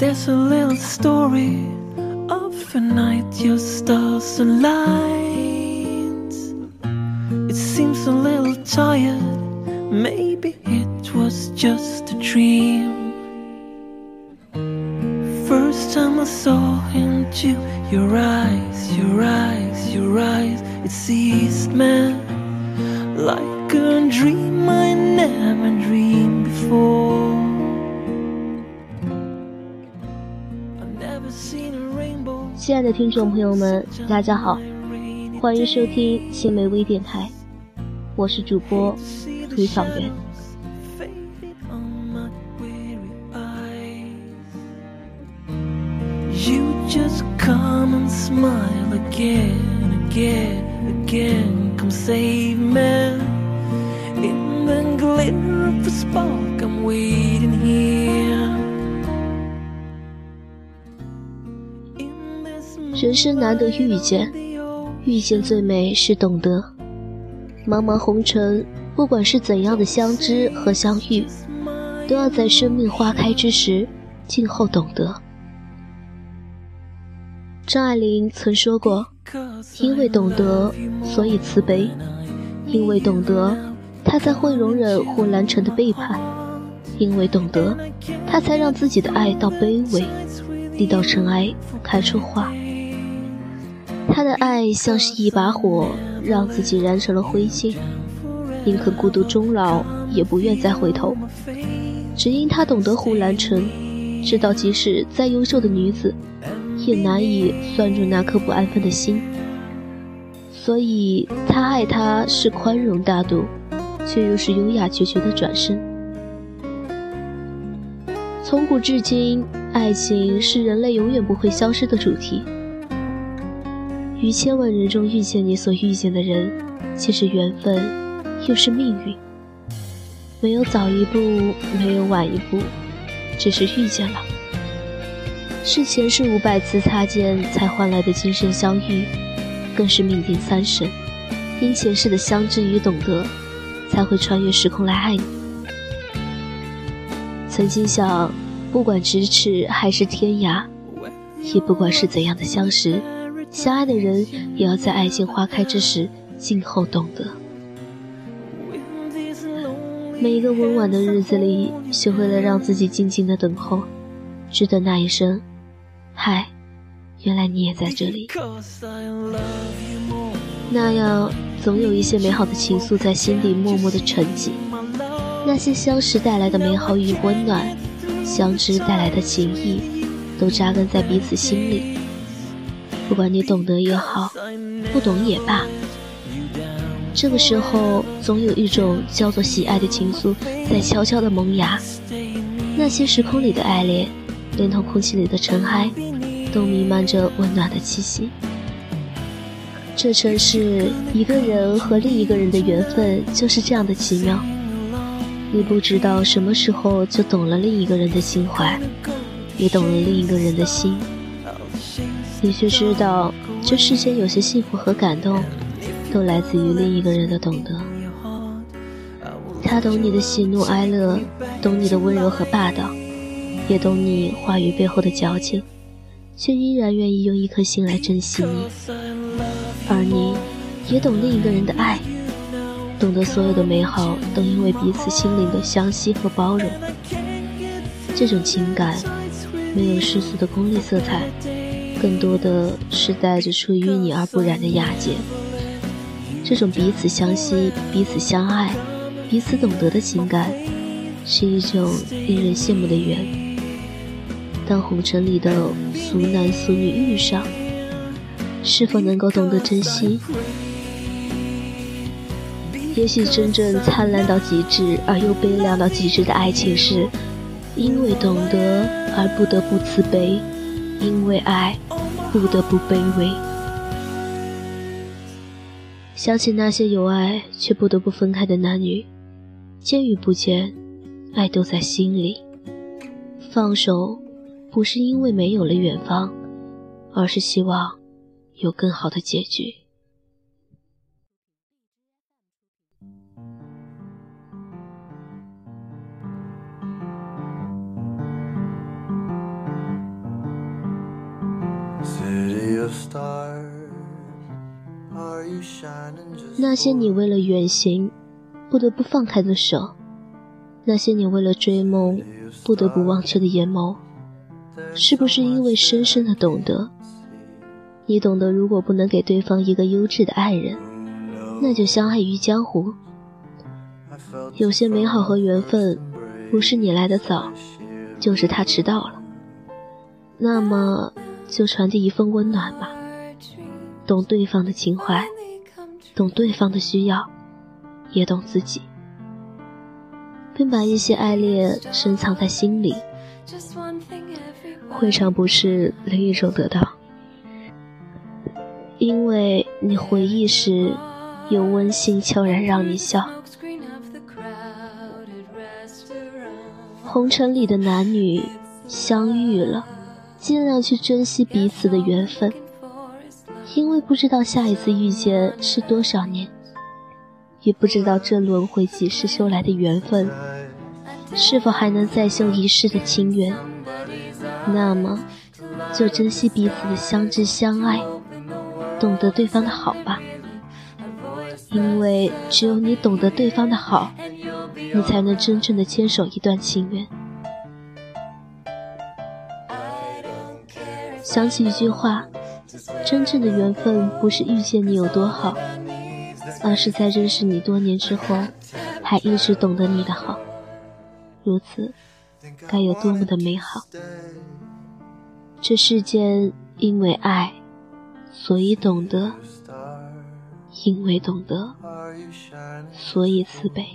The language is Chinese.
There's a little story of a night your stars aligned. It seems a little tired, maybe it was just a dream. First time I saw into your eyes, your eyes, your eyes, it seized me like a dream I never 亲爱的听众朋友们，大家好，欢迎收听新梅微电台，我是主播涂小媛。人生难得遇见，遇见最美是懂得。茫茫红尘，不管是怎样的相知和相遇，都要在生命花开之时，静候懂得。张爱玲曾说过：“因为懂得，所以慈悲；因为懂得，她才会容忍胡兰成的背叛；因为懂得，她才让自己的爱到卑微，低到尘埃，开出花。他的爱像是一把火，让自己燃成了灰烬，宁可孤独终老，也不愿再回头。只因他懂得胡兰成，知道即使再优秀的女子，也难以拴住那颗不安分的心。所以，他爱她是宽容大度，却又是优雅决绝的转身。从古至今，爱情是人类永远不会消失的主题。于千万人中遇见你所遇见的人，既是缘分，又是命运。没有早一步，没有晚一步，只是遇见了。是前世五百次擦肩才换来的今生相遇，更是命定三生，因前世的相知与懂得，才会穿越时空来爱你。曾经想，不管咫尺还是天涯，也不管是怎样的相识，相爱的人也要在爱情花开之时，静候懂得。每一个温婉的日子里，学会了让自己静静的等候，只等那一声“嗨”，原来你也在这里。那样，总有一些美好的情愫在心底默默的沉寂。那些相识带来的美好与温暖，相知带来的情谊，都扎根在彼此心里。不管你懂得也好，不懂也罢，这个时候总有一种叫做喜爱的情愫在悄悄的萌芽。那些时空里的爱恋，连同空气里的尘埃，都弥漫着温暖的气息。这城市，一个人和另一个人的缘分就是这样的奇妙。你不知道什么时候就懂了另一个人的心怀，也懂了另一个人的心。你却知道，这世间有些幸福和感动，都来自于另一个人的懂得。他懂你的喜怒哀乐，懂你的温柔和霸道，也懂你话语背后的矫情，却依然愿意用一颗心来珍惜你。而你，也懂另一个人的爱，懂得所有的美好都因为彼此心灵的相惜和包容。这种情感，没有世俗的功利色彩，更多的是带着出淤泥而不染的雅洁。这种彼此相惜、彼此相爱、彼此懂得的情感，是一种令人羡慕的缘。当红尘里的俗男俗女遇上，是否能够懂得珍惜？也许真正灿烂到极致而又悲凉到极致的爱情是，因为懂得而不得不慈悲，因为爱不得不卑微。想起那些有爱却不得不分开的男女，见与不见，爱都在心里。放手，不是因为没有了远方，而是希望有更好的结局。那些你为了远行不得不放开的手，那些你为了追梦不得不忘却的眼眸，是不是因为深深的懂得？你懂得，如果不能给对方一个优质的爱人，那就相爱于江湖。有些美好和缘分，不是你来的早，就是他迟到了。那么，就传递一份温暖吧，懂对方的情怀，懂对方的需要，也懂自己，并把一些爱恋深藏在心里，未尝不是另一种得到。因为你回忆时，有温馨悄然让你笑。红尘里的男女相遇了，尽量去珍惜彼此的缘分，因为不知道下一次遇见是多少年，也不知道这轮回几世修来的缘分，是否还能再修一世的情缘。那么，就珍惜彼此的相知相爱，懂得对方的好吧，因为只有你懂得对方的好。你才能真正的牵手一段情缘。想起一句话：真正的缘分不是遇见你有多好，而是在认识你多年之后，还一直懂得你的好。如此，该有多么的美好！这世间因为爱，所以懂得；因为懂得，所以慈悲。